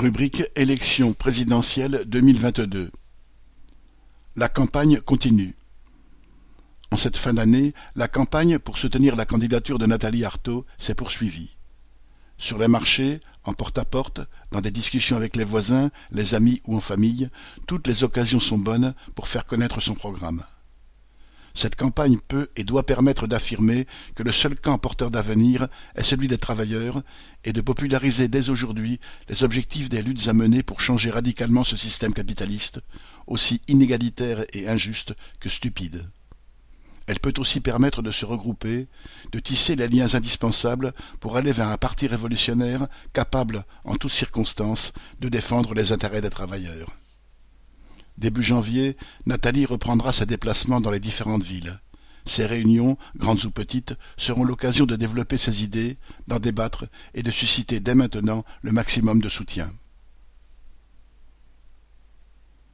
Rubrique élections présidentielles deux mille vingt-deux. La campagne continue. En cette fin d'année, la campagne pour soutenir la candidature de Nathalie Arthaud s'est poursuivie. Sur les marchés, en porte-à-porte, dans des discussions avec les voisins, les amis ou en famille, toutes les occasions sont bonnes pour faire connaître son programme. Cette campagne peut et doit permettre d'affirmer que le seul camp porteur d'avenir est celui des travailleurs et de populariser dès aujourd'hui les objectifs des luttes à mener pour changer radicalement ce système capitaliste, aussi inégalitaire et injuste que stupide. Elle peut aussi permettre de se regrouper, de tisser les liens indispensables pour aller vers un parti révolutionnaire capable, en toutes circonstances, de défendre les intérêts des travailleurs. Début janvier, Nathalie reprendra ses déplacements dans les différentes villes. Ces réunions, grandes ou petites, seront l'occasion de développer ses idées, d'en débattre et de susciter dès maintenant le maximum de soutien.